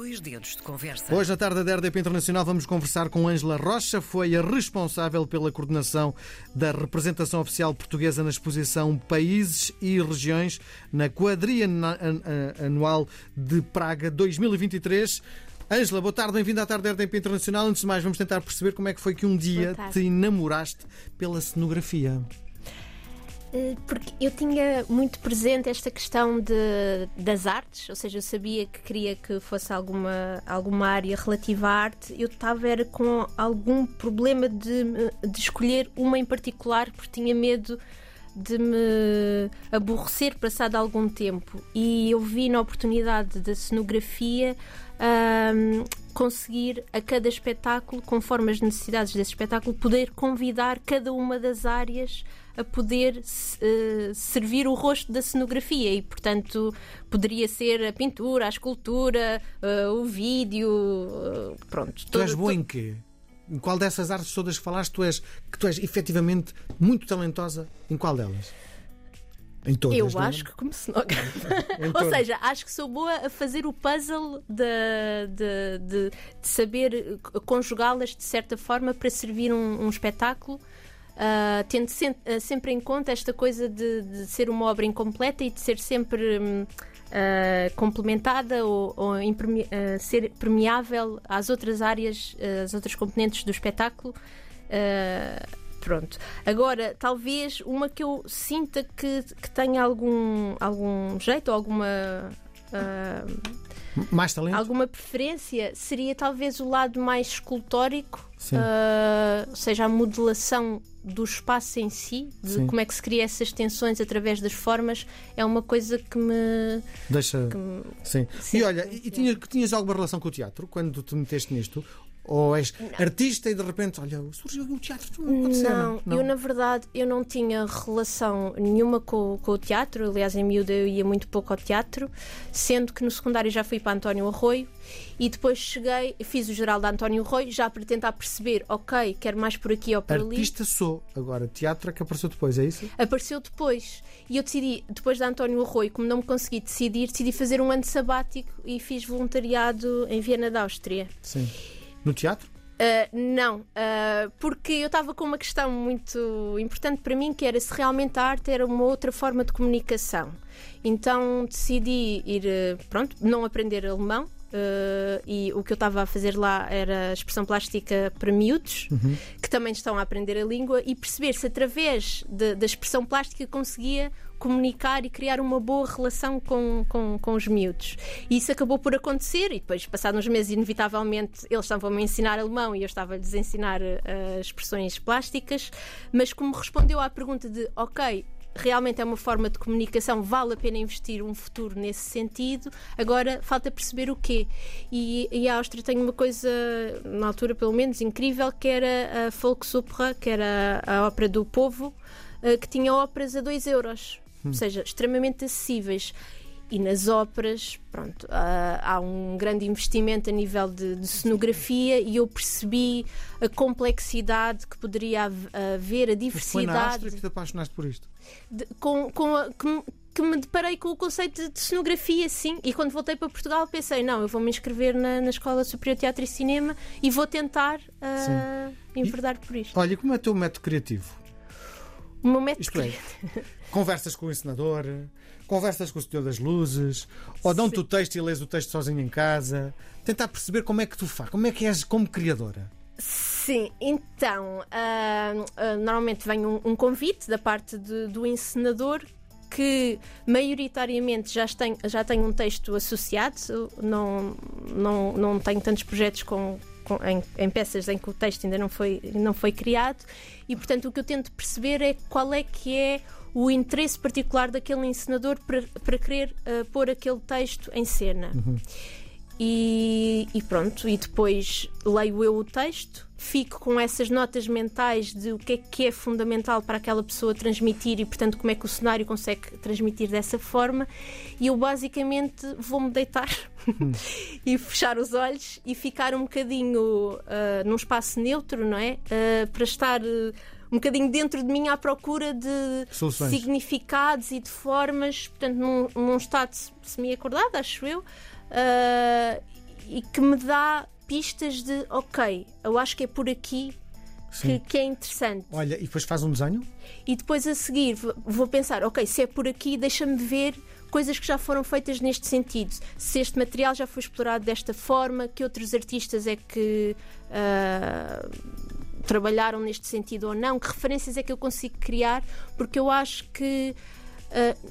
Dois dedos de conversa. Hoje, na tarde da RDP Internacional, vamos conversar com Ângela Rocha. Foi a responsável pela coordenação da representação oficial portuguesa na exposição Países e Regiões na quadria anual de Praga 2023. Ângela, boa tarde, bem-vinda à tarde da RDP Internacional. Antes de mais, vamos tentar perceber como é que foi que um dia te enamoraste pela cenografia. Eh, porque eu tinha muito presente esta questão de, das artes, ou seja, eu sabia que queria que fosse alguma, alguma área relativa à arte. Eu estava era com algum problema de, de escolher uma em particular, porque tinha medo de me aborrecer passado algum tempo. E eu vi na oportunidade da cenografia um, conseguir a cada espetáculo, conforme as necessidades desse espetáculo, poder convidar cada uma das áreas a poder uh, servir o rosto da cenografia e, portanto, poderia ser a pintura, a escultura, uh, o vídeo, uh, pronto. Tu és bom em quê? Em qual dessas artes todas que falaste tu és, que tu és efetivamente muito talentosa? Em qual delas? Em todas, Eu não? É? acho que como cenógrafa. Ou seja, acho que sou boa a fazer o puzzle de, de, de, de saber conjugá-las de certa forma para servir um, um espetáculo. Uh, tendo se, uh, sempre em conta esta coisa de, de, ser uma obra incompleta e de ser sempre uh, complementada ou, ou ser permeável às outras áreas, às outras componentes do espetáculo. Pronto. Agora, talvez uma que eu sinta que, que tenha algum, algum jeito ou alguma. Uh, mais talento? Alguma preferência seria talvez o lado mais escultórico, uh, ou seja, a modelação do espaço em si, de Sim. como é que se cria essas tensões através das formas, é uma coisa que me. Deixa. Que me... Sim. Sim. E olha, e tinhas, tinhas alguma relação com o teatro quando te meteste nisto? Ou és não. artista e de repente, olha, surgiu o teatro, não ser. Não, não, eu na verdade eu não tinha relação nenhuma com, com o teatro. Aliás, em miúda eu ia muito pouco ao teatro, sendo que no secundário já fui para António Arroio e depois cheguei, fiz o geral da António Arroio já para tentar perceber, ok, quero mais por aqui ou por artista ali. Artista sou, agora teatro é que apareceu depois, é isso? Apareceu depois. E eu decidi, depois da António Arroio, como não me consegui decidir, decidi fazer um ano sabático e fiz voluntariado em Viena da Áustria. Sim. No teatro? Uh, não, uh, porque eu estava com uma questão muito importante para mim, que era se realmente a arte era uma outra forma de comunicação. Então decidi ir, pronto, não aprender alemão, Uh, e o que eu estava a fazer lá era expressão plástica para miúdos uhum. que também estão a aprender a língua e perceber se através de, da expressão plástica conseguia comunicar e criar uma boa relação com, com, com os miúdos. E isso acabou por acontecer, e depois, passados uns meses, inevitavelmente, eles estavam a ensinar alemão e eu estava-lhes a ensinar uh, expressões plásticas, mas como respondeu à pergunta de, ok, realmente é uma forma de comunicação, vale a pena investir um futuro nesse sentido. Agora falta perceber o quê. E, e a Áustria tem uma coisa, na altura pelo menos, incrível, que era a Volksopera, que era a ópera do povo, eh, que tinha óperas a 2 euros. Hum. Ou seja, extremamente acessíveis. E nas óperas, pronto, há um grande investimento a nível de, de, cenografia e eu percebi a complexidade que poderia haver, a diversidade. Mas foi na Áustria que te apaixonaste por isto? De, com, com a, que, que, me deparei com o conceito de cenografia, sim. E quando voltei para Portugal pensei, não, eu vou me inscrever na, na Escola Superior de Teatro e Cinema e vou tentar uh, enverdar por isto. Olha, como é o teu método criativo? O meu método Isto é, conversas com o encenador, conversas com o senhor das luzes, ou dão-te o texto e lês o texto sozinho em casa. Tentar perceber como é que tu fazes, como é que és como criadora. Sim, então, uh, uh, normalmente vem um, um, convite da parte de, do encenador que maioritariamente já tem, já tem um texto associado, não, não, não tenho tantos projetos com em, em, peças em que o texto ainda não foi, não foi criado e, portanto, o que eu tento perceber é qual é que é o interesse particular daquele encenador para, para querer uh, pôr aquele texto em cena. Uhum. E, e, pronto, e depois leio eu o texto, fico com essas notas mentais de o que é que é fundamental para aquela pessoa transmitir e, portanto, como é que o cenário consegue transmitir dessa forma. E eu basicamente vou-me deitar e fechar os olhos e ficar um bocadinho uh, num espaço neutro, não é? Uh, para estar. Uh, um bocadinho dentro de mim à procura de Soluções. significados e de formas, portanto, num, num estado semi-acordado, acho eu. Uh, e que me dá pistas de ok, eu acho que é por aqui que, que, é interessante. Olha, e depois faz um desenho? E depois a seguir vou pensar, ok, se é por aqui, deixa-me ver coisas que já foram feitas neste sentido. Se este material já foi explorado desta forma, que outros artistas é que uh, trabalharam neste sentido ou não, que referências é que eu consigo criar, porque eu acho que uh,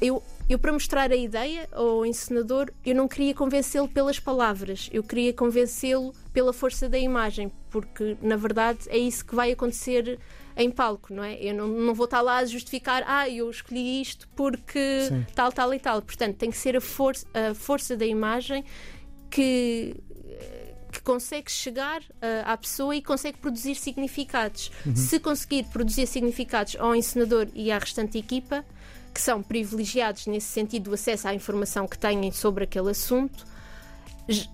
eu, eu, para mostrar a ideia ao encenador, eu não queria convencê-lo pelas palavras, eu queria convencê-lo pela força da imagem, porque na verdade é isso que vai acontecer em palco, não é? Eu não, não vou estar lá a justificar, ah, eu escolhi isto porque Sim. tal, tal e tal. Portanto, tem que ser a, for a força da imagem que que consegue chegar uh, à pessoa e consegue produzir significados. Uhum. Se conseguir produzir significados ao encenador e à restante equipa, que são privilegiados nesse sentido do acesso à informação que têm sobre aquele assunto,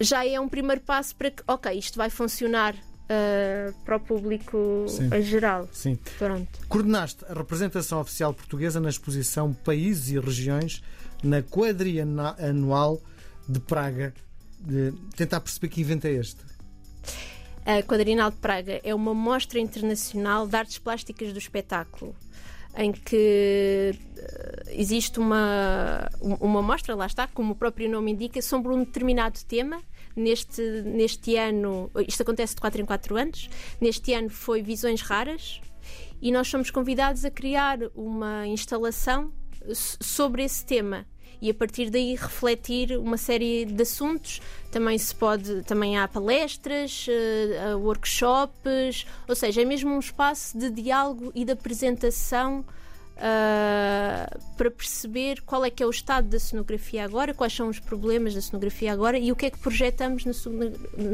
já é um primeiro passo para que, ok, isto vai funcionar Uh, para o público Sim. em geral. Sim. Pronto. Coordenaste a representação oficial portuguesa na exposição Países e Regiões na quadria anual de Praga. De... Tentar perceber que evento é este. A Quadrinal de Praga é uma mostra internacional de artes plásticas do espetáculo em que uh, existe uma, uma mostra, lá está, como o próprio nome indica, sobre um determinado tema. Neste, neste ano, isto acontece de 4 em 4 anos, neste ano foi Visões Raras e nós somos convidados a criar uma instalação sobre esse tema e a partir daí refletir uma série de assuntos. Também se pode, também há palestras, uh, workshops, ou seja, é mesmo um espaço de diálogo e de apresentação. Uh, para perceber qual é que é o estado da cenografia agora, quais são os problemas da cenografia agora e o que é que projetamos na,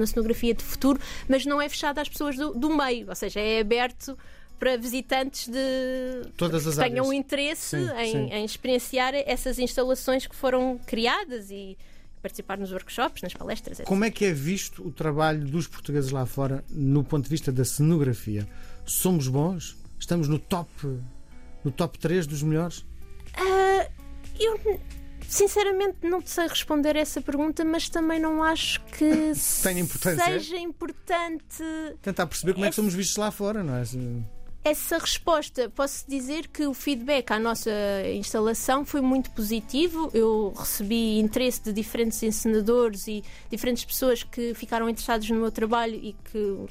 cenografia de futuro, mas não é fechado às pessoas do, do meio, ou seja, é aberto para visitantes de Todas as que tenham áreas. interesse sim, em, sim. em, experienciar essas instalações que foram criadas e participar nos workshops, nas palestras. Etc. Como é que é visto o trabalho dos portugueses lá fora no ponto de vista da cenografia? Somos bons? Estamos no top, no top 3 dos melhores? Uh, eu Sinceramente, não sei responder essa pergunta, mas também não acho que seja importante. Tentar perceber como é que somos vistos lá fora, não é? Essa resposta, posso dizer que o feedback à nossa instalação foi muito positivo. Eu recebi interesse de diferentes encenadores e diferentes pessoas que ficaram interessados no meu trabalho e que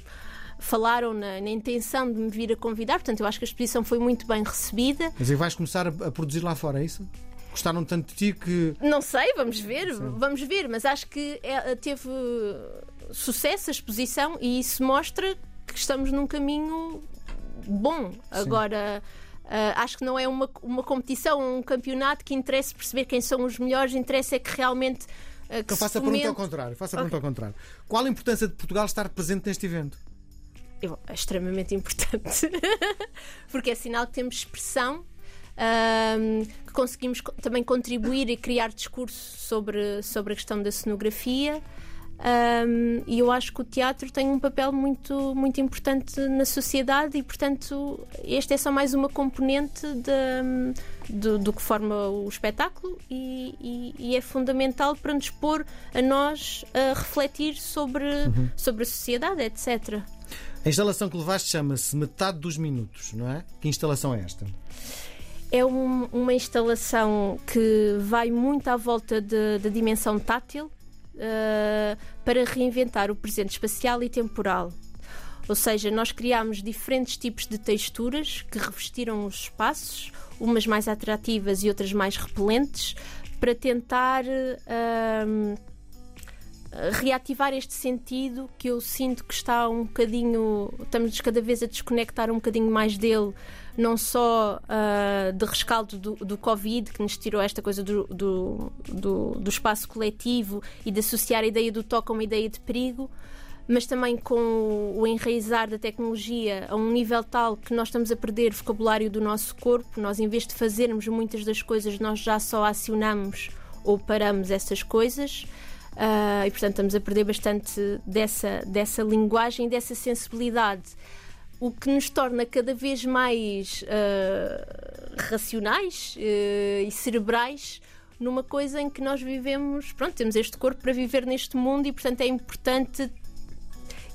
falaram na, na, intenção de me vir a convidar. Portanto, eu acho que a exposição foi muito bem recebida. Mas aí vais começar a, a produzir lá fora, é isso? Gostaram tanto de ti que. Não sei, vamos ver, Sim. vamos ver, mas acho que é, teve sucesso a exposição e isso mostra que estamos num caminho bom. Sim. Agora. Uh, acho que não é uma, uma competição, um campeonato que interessa perceber quem são os melhores, interessa é que realmente. Uh, que então faça a pergunta ao contrário. Faça a pergunta okay. ao contrário. Qual a importância de Portugal estar presente neste evento? Eu, é extremamente importante. Porque é sinal que temos expressão. Um, que conseguimos também contribuir e criar discurso sobre, sobre a questão da cenografia. Um, e eu acho que o teatro tem um papel muito, muito importante na sociedade e, portanto, este é só mais uma componente de, de do que forma o espetáculo e, e, e, é fundamental para nos pôr a nós a refletir sobre, uhum. sobre a sociedade, etc. A instalação que levaste chama-se Metade dos Minutos, não é? Que instalação é esta? É um, uma instalação que vai muito à volta da dimensão tátil uh, para reinventar o presente espacial e temporal. Ou seja, nós criámos diferentes tipos de texturas que revestiram os espaços, umas mais atrativas e outras mais repelentes, para tentar uh, reativar este sentido que eu sinto que está um bocadinho. Estamos cada vez a desconectar um bocadinho mais dele não só uh, de rescaldo do, do Covid, que nos tirou esta coisa do, do, do, do espaço coletivo e de associar a ideia do toque a uma ideia de perigo, mas também com o enraizar da tecnologia a um nível tal que nós estamos a perder vocabulário do nosso corpo. Nós, em vez de fazermos muitas das coisas, nós já só acionamos ou paramos essas coisas. Uh, e portanto estamos a perder bastante dessa, dessa linguagem, dessa sensibilidade o que nos torna cada vez mais uh, racionais uh, e cerebrais, numa coisa em que nós vivemos, pronto, temos este corpo para viver neste mundo e, portanto, é importante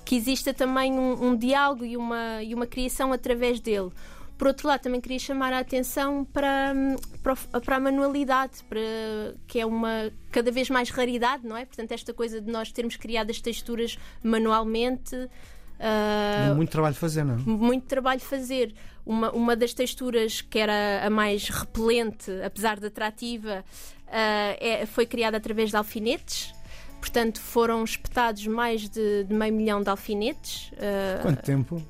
que exista também um, um diálogo e uma, e uma criação através dele. Por outro lado, também queria chamar a atenção para, para, para, a manualidade, para, que é uma cada vez mais raridade, não é? Portanto, esta coisa de nós termos criado as texturas manualmente. Uh, muito trabalho fazer, não é? Muito trabalho fazer. Uma, uma das texturas que era a mais repelente, apesar de atrativa, uh, é, foi criada através de alfinetes. Portanto, foram espetados mais de, de meio milhão de alfinetes. Uh, Quanto tempo?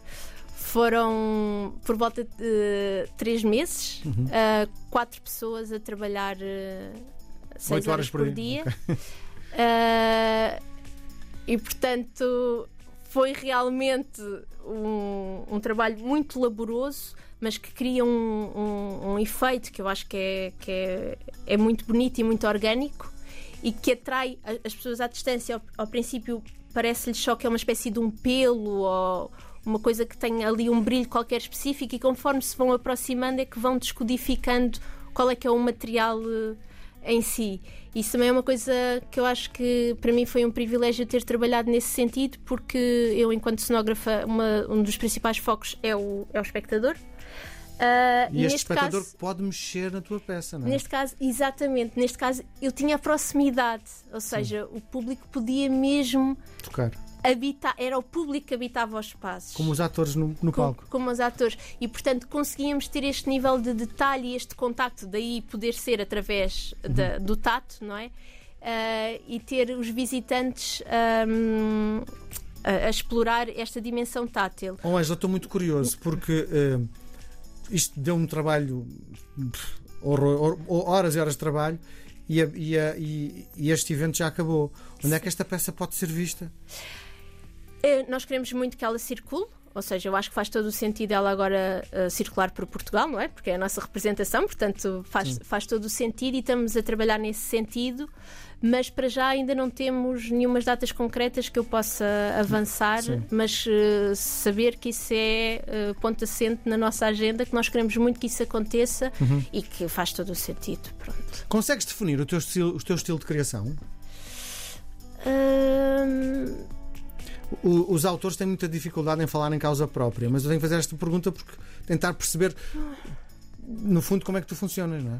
Foram por volta de três meses, uhum. uh, quatro pessoas a trabalhar uh, seis horas, horas, por, dia. Okay. Uh, e portanto foi realmente um, um, trabalho muito laboroso, mas que cria um, um, um, efeito que eu acho que, é, que é, é muito bonito e muito orgânico e que atrai as pessoas à distância. Ao, ao princípio parece-lhes só que é uma espécie de um pelo ou uma coisa que tem ali um brilho qualquer específico e conforme se vão aproximando é que vão descodificando qual é que é o material eh, em si. Isso também é uma coisa que eu acho que para mim foi um privilégio ter trabalhado nesse sentido, porque eu, enquanto cenógrafa, uma, um dos principais focos é o, é o espectador. Uh, e este espectador caso, pode mexer na tua peça, não é? Neste caso, exatamente. Neste caso, eu tinha a proximidade, ou seja, Sim. o público podia mesmo tocar. Habitar, era o público que habitava os espaços. Como os atores no, no palco. Como, como, os atores. E, portanto, conseguíamos ter este nível de detalhe e este contacto, daí poder ser através uhum. de, do tato, não é? Uh, e ter os visitantes um, a, a, explorar esta dimensão tátil. Oh, Angela, estou muito curioso, porque. Uh isto deu um trabalho, horror, horas e horas de trabalho, e, a, e, a, e, este evento já acabou. Onde é que esta peça pode ser vista? É, nós queremos muito que ela circule. Ou seja, eu acho que faz todo o sentido ela agora uh, circular por Portugal, não é? Porque é a nossa representação, portanto faz, faz todo o sentido e estamos a trabalhar nesse sentido mas para já ainda não temos nenhumas datas concretas que eu possa avançar, Sim. mas uh, saber que isso é uh, ponto assente na nossa agenda, que nós queremos muito que isso aconteça uhum. e que faz todo o sentido. Pronto. Consegues definir o teu estilo, o teu estilo de criação? Os autores têm muita dificuldade em falar em causa própria, mas eu tenho que fazer esta pergunta porque tentar perceber, no fundo, como é que tu funcionas, não é?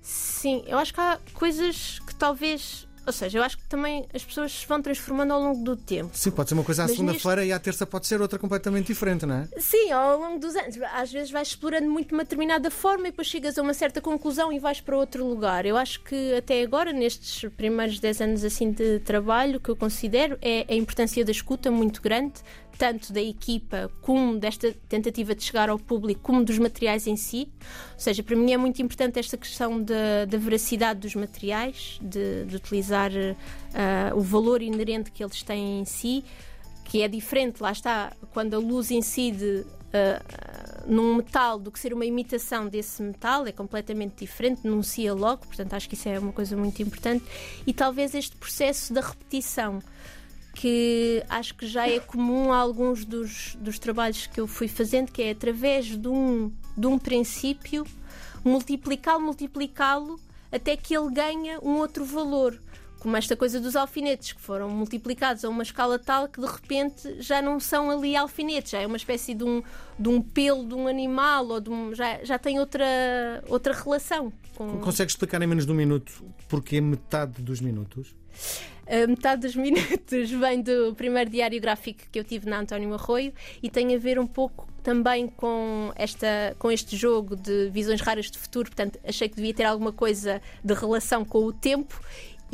Sim, eu acho que há coisas que talvez ou seja, eu acho que também as pessoas se vão transformando ao longo do tempo. Sim, pode ser uma coisa à segunda-feira neste... e à terça pode ser outra completamente diferente, não é? Sim, ao longo dos anos. Às vezes vais explorando muito uma determinada forma e depois chegas a uma certa conclusão e vais para outro lugar. Eu acho que até agora, nestes primeiros 10 anos assim de trabalho, o que eu considero é a importância da escuta muito grande, tanto da equipa como desta tentativa de chegar ao público, como dos materiais em si. Ou seja, para mim é muito importante esta questão da, da veracidade dos materiais, de, de utilizar uh, o valor inerente que eles têm em si, que é diferente, lá está, quando a luz incide. Uh, num metal do que ser uma imitação desse metal é completamente diferente, denuncia logo, portanto acho que isso é uma coisa muito importante e talvez este processo da repetição que acho que já é comum a alguns dos, dos trabalhos que eu fui fazendo, que é através de um, de um princípio multiplicá-lo, multiplicá-lo até que ele ganha um outro valor. Como esta coisa dos alfinetes, que foram multiplicados a uma escala tal que de repente já não são ali alfinetes, já é uma espécie de um, de um pelo de um animal, ou um, já, já tem outra, outra relação. Com... Consegues explicar em menos de um minuto porque metade dos minutos? Uh, metade dos minutos vem do primeiro diário gráfico que eu tive na António Arroio e tem a ver um pouco também com, esta, com este jogo de visões raras de futuro. Portanto, achei que devia ter alguma coisa de relação com o tempo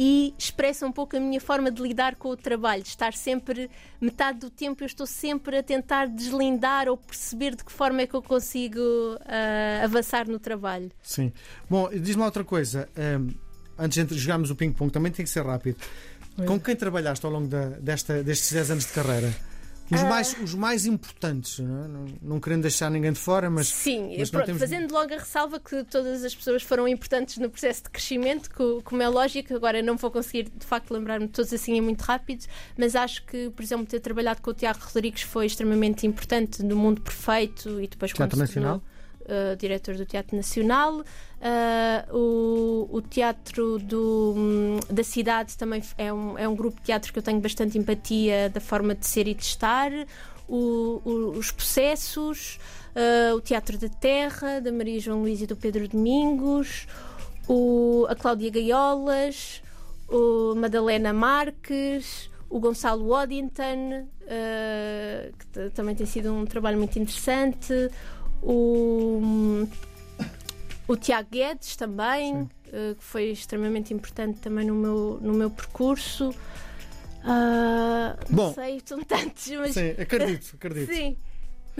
e expressa um pouco a minha forma de lidar com o trabalho, de estar sempre, metade do tempo eu estou sempre a tentar deslindar ou perceber de que forma é que eu consigo uh, avançar no trabalho. Sim. Bom, diz-me outra coisa. Um, antes de jogarmos o ping-pong, também tem que ser rápido. Com quem trabalhaste ao longo da, desta, destes 10 anos de carreira? Os, ah. mais, os mais importantes, não, é? não, não, querendo deixar ninguém de fora, mas. Sim, mas pronto, temos... fazendo logo a ressalva que todas as pessoas foram importantes no processo de crescimento, que, como é lógico, agora não vou conseguir de facto lembrar-me de todos assim é muito rápido, mas acho que, por exemplo, ter trabalhado com o Tiago Rodrigues foi extremamente importante no mundo perfeito e depois Teatro Nacional? Uh, diretor do Teatro Nacional. Uh, o, o, Teatro do, um, da Cidade também é um, é um grupo de teatro que eu tenho bastante empatia da forma de ser e de estar. O, o, os processos, uh, o Teatro da Terra, da Maria João Luís e do Pedro Domingos, o, a Cláudia Gaiolas, o Madalena Marques, o Gonçalo Waddington, uh, que também tem sido um trabalho muito interessante, o, o Tiago Guedes também, uh, que foi extremamente importante também no meu, no meu percurso. Uh, Bom, não sei, são tantos, mas. Sim, acredito, acredito. Sim.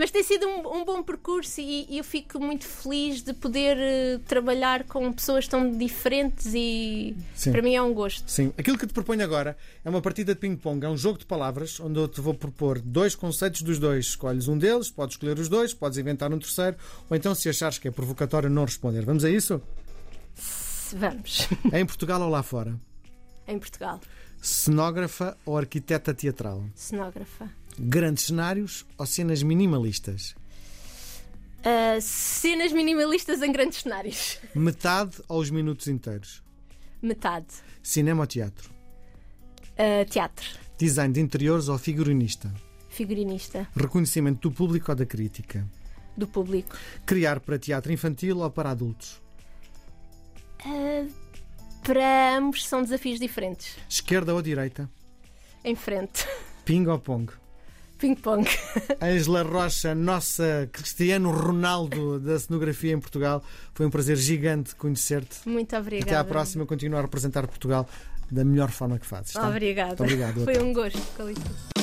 Mas tem sido um, um bom percurso e, e, eu fico muito feliz de poder uh, trabalhar com pessoas tão diferentes e Sim. para mim é um gosto. Sim, aquilo que te proponho agora é uma partida de ping-pong, é um jogo de palavras onde eu te vou propor dois conceitos dos dois. Escolhes um deles, podes escolher os dois, podes inventar um terceiro, ou então, se achares que é provocatório, não responder. Vamos a isso? Vamos. É em Portugal ou lá fora? Em Portugal. Cenógrafa ou arquiteta teatral? Cenógrafa. Grandes cenários ou cenas minimalistas? Uh, cenas minimalistas em grandes cenários. Metade ou os minutos inteiros? Metade. Cinema ou teatro? Uh, teatro. Design de interiores ou figurinista? Figurinista. Reconhecimento do público ou da crítica? Do público. Criar para teatro infantil ou para adultos? Uh, para ambos são desafios diferentes. Esquerda ou direita? Em frente. Ping ou pong? Ping-pong. Ângela Rocha, nossa Cristiano Ronaldo da cenografia em Portugal. Foi um prazer gigante conhecer-te. Muito obrigada. Até à próxima, continuar a representar Portugal da melhor forma que fazes. Tá? Obrigada. Muito obrigado. Foi um gosto.